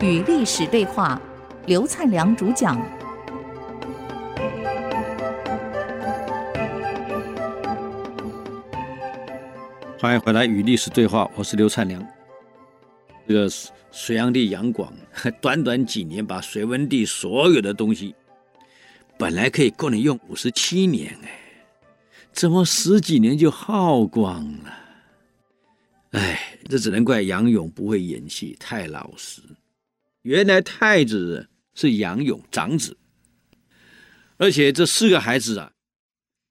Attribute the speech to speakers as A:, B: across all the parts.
A: 与历史对话，刘灿良主讲。
B: 欢迎回来与历史对话，我是刘灿良。这个隋炀帝杨广，短短几年把隋文帝所有的东西，本来可以够你用五十七年，哎，怎么十几年就耗光了？哎，这只能怪杨勇不会演戏，太老实。原来太子是杨勇长子，而且这四个孩子啊，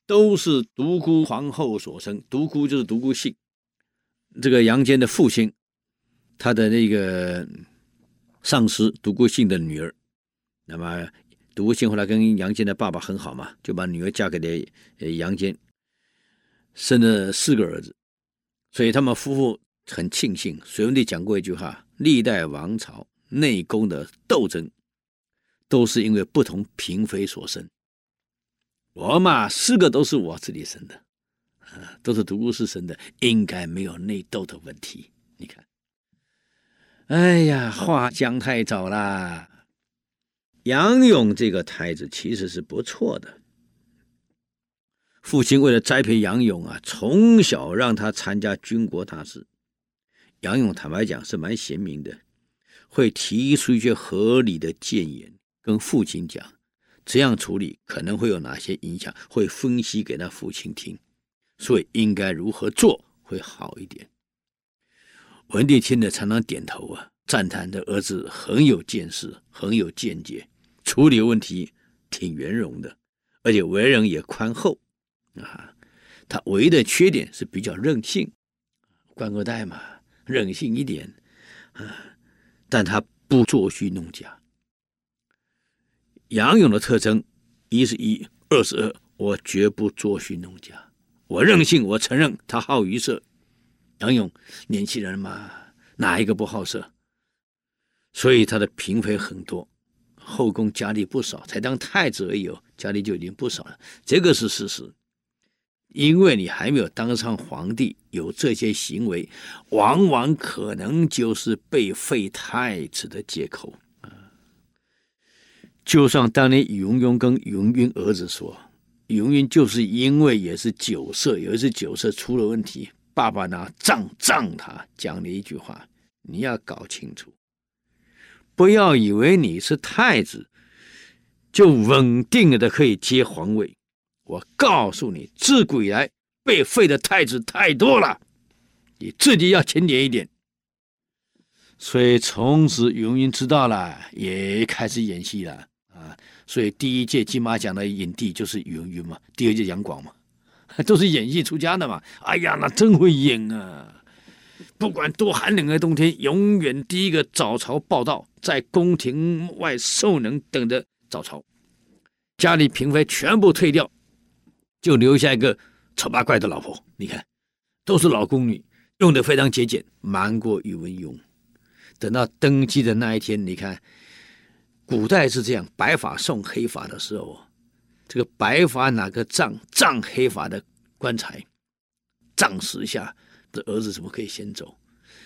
B: 都是独孤皇后所生。独孤就是独孤信，这个杨坚的父亲，他的那个上司独孤信的女儿。那么独孤信后来跟杨坚的爸爸很好嘛，就把女儿嫁给了杨坚，生了四个儿子。所以他们夫妇很庆幸。隋文帝讲过一句话：历代王朝内宫的斗争，都是因为不同嫔妃所生。我嘛，四个都是我自己生的，都是独孤氏生的，应该没有内斗的问题。你看，哎呀，话讲太早啦。杨勇这个太子其实是不错的。父亲为了栽培杨勇啊，从小让他参加军国大事。杨勇坦白讲是蛮贤明的，会提出一些合理的谏言，跟父亲讲这样处理可能会有哪些影响，会分析给他父亲听，所以应该如何做会好一点。文帝听了常常点头啊，赞叹的儿子很有见识，很有见解，处理问题挺圆融的，而且为人也宽厚。啊，他唯一的缺点是比较任性，官二代嘛，任性一点，啊，但他不作序弄假。杨勇的特征，一是一，二是二，我绝不作序弄假。我任性，我承认他好于色。杨勇年轻人嘛，哪一个不好色？所以他的嫔妃很多，后宫佳丽不少，才当太子而已哦，佳丽就已经不少了，这个是事实。因为你还没有当上皇帝，有这些行为，往往可能就是被废太子的借口啊。就像当年宇文邕跟宇文赟儿子说，宇文赟就是因为也是酒色，有一次酒色出了问题，爸爸拿杖杖他，讲了一句话：你要搞清楚，不要以为你是太子，就稳定的可以接皇位。我告诉你，自古以来被废的太子太多了，你自己要检点一点。所以从此宇文赟知道了，也开始演戏了啊。所以第一届金马奖的影帝就是宇文赟嘛，第二届杨广嘛，都是演戏出家的嘛。哎呀，那真会演啊！不管多寒冷的冬天，永远第一个早朝报到，在宫廷外受冷，等着早朝。家里嫔妃全部退掉。就留下一个丑八怪的老婆，你看，都是老宫女，用的非常节俭，瞒过宇文邕。等到登基的那一天，你看，古代是这样，白发送黑发的时候，这个白发哪个葬葬黑发的棺材，葬十下，这儿子怎么可以先走？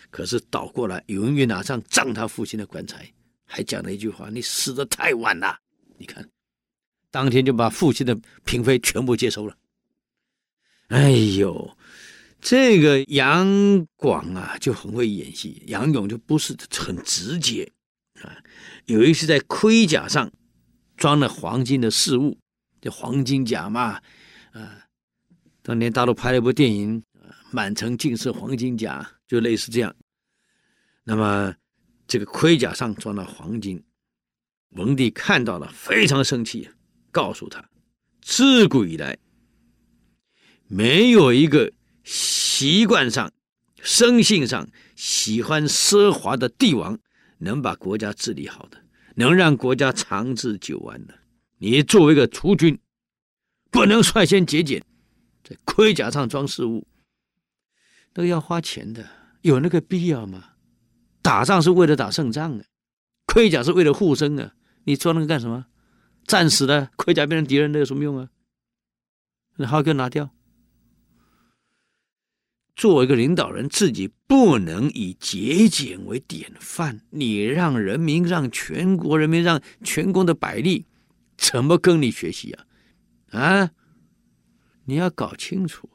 B: 可是倒过来，宇文邕拿上葬他父亲的棺材，还讲了一句话：“你死得太晚了。”你看。当天就把父亲的嫔妃全部接收了。哎呦，这个杨广啊就很会演戏，杨勇就不是很直接啊。有一次在盔甲上装了黄金的饰物，叫黄金甲嘛啊。当年大陆拍了一部电影，满城尽是黄金甲，就类似这样。那么这个盔甲上装了黄金，文帝看到了非常生气。告诉他，自古以来，没有一个习惯上、生性上喜欢奢华的帝王能把国家治理好的，能让国家长治久安的。你作为一个储君，不能率先节俭，在盔甲上装饰物，那个要花钱的，有那个必要吗？打仗是为了打胜仗啊，盔甲是为了护身啊，你装那个干什么？战死了，盔甲变成敌人，那有什么用啊？那好，给拿掉。作为一个领导人，自己不能以节俭为典范，你让人民、让全国人民、让全国的百姓怎么跟你学习啊？啊，你要搞清楚，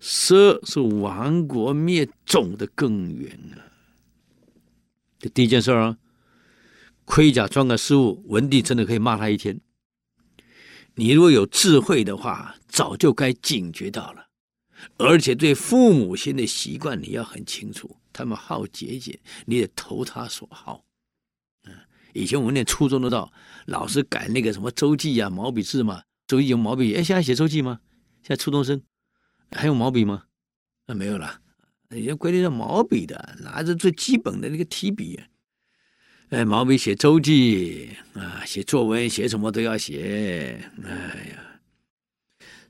B: 奢是亡国灭种的根源啊！这第一件事啊，盔甲装个失误，文帝真的可以骂他一天。你如果有智慧的话，早就该警觉到了。而且对父母亲的习惯你要很清楚，他们好节俭，你得投他所好。嗯，以前我们念初中的到老师改那个什么周记啊、毛笔字嘛，周记有毛笔，哎，现在写周记吗？现在初中生还用毛笔吗？那没有了，以前规定是毛笔的，拿着最基本的那个提笔，哎，毛笔写周记啊，写作文写什么都要写，哎呀，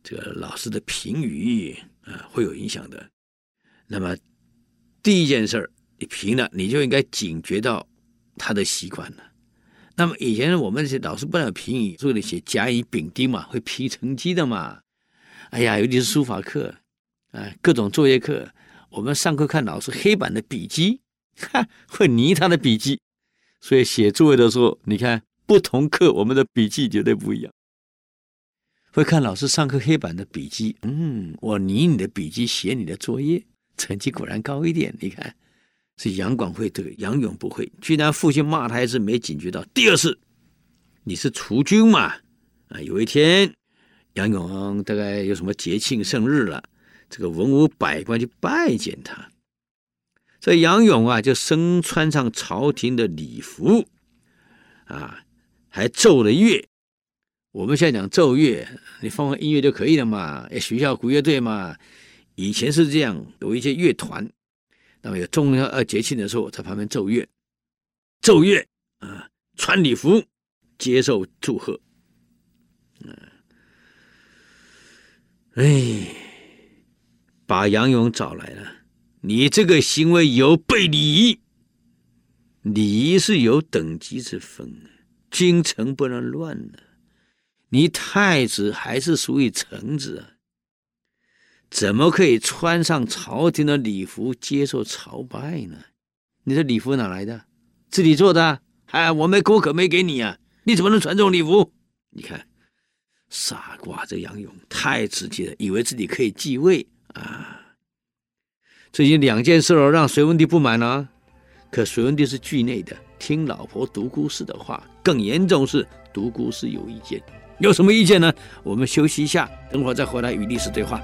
B: 这个老师的评语。啊，会有影响的。那么第一件事儿，你评了，你就应该警觉到他的习惯了。那么以前我们这些老师不能评语，为了写甲乙丙丁嘛，会批成绩的嘛。哎呀，尤其是书法课，啊，各种作业课，我们上课看老师黑板的笔记，哈，会拟他的笔记。所以写作业的时候，你看不同课我们的笔记绝对不一样。会看老师上课黑板的笔记，嗯，我拟你的笔记，写你的作业，成绩果然高一点。你看，是杨广会这个，杨勇不会。居然父亲骂他还是没警觉到。第二次，你是储君嘛？啊，有一天杨勇大概有什么节庆生日了，这个文武百官去拜见他，这杨勇啊就身穿上朝廷的礼服，啊，还奏了乐。我们现在讲奏乐，你放放音乐就可以了嘛。哎，学校鼓乐队嘛，以前是这样，有一些乐团，那么有重要呃节庆的时候，在旁边奏乐，奏乐啊，穿礼服接受祝贺。嗯，哎，把杨勇找来了，你这个行为有悖礼仪，礼仪是有等级之分的，君臣不能乱的。你太子还是属于臣子啊，怎么可以穿上朝廷的礼服接受朝拜呢？你的礼服哪来的？自己做的？哎，我没，我可没给你啊！你怎么能穿这种礼服？你看，傻瓜，这杨勇太直接了，以为自己可以继位啊！最近两件事了，让隋文帝不满了。可隋文帝是惧内的，听老婆独孤氏的话，更严重是独孤氏有意见。有什么意见呢？我们休息一下，等会儿再回来与历史对话。